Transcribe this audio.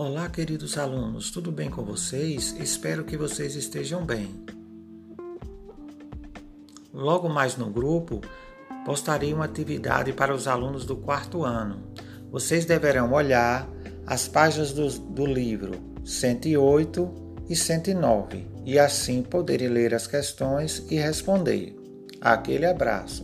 Olá, queridos alunos, tudo bem com vocês? Espero que vocês estejam bem. Logo mais no grupo, postarei uma atividade para os alunos do quarto ano. Vocês deverão olhar as páginas do, do livro 108 e 109 e assim poderem ler as questões e responder. Aquele abraço.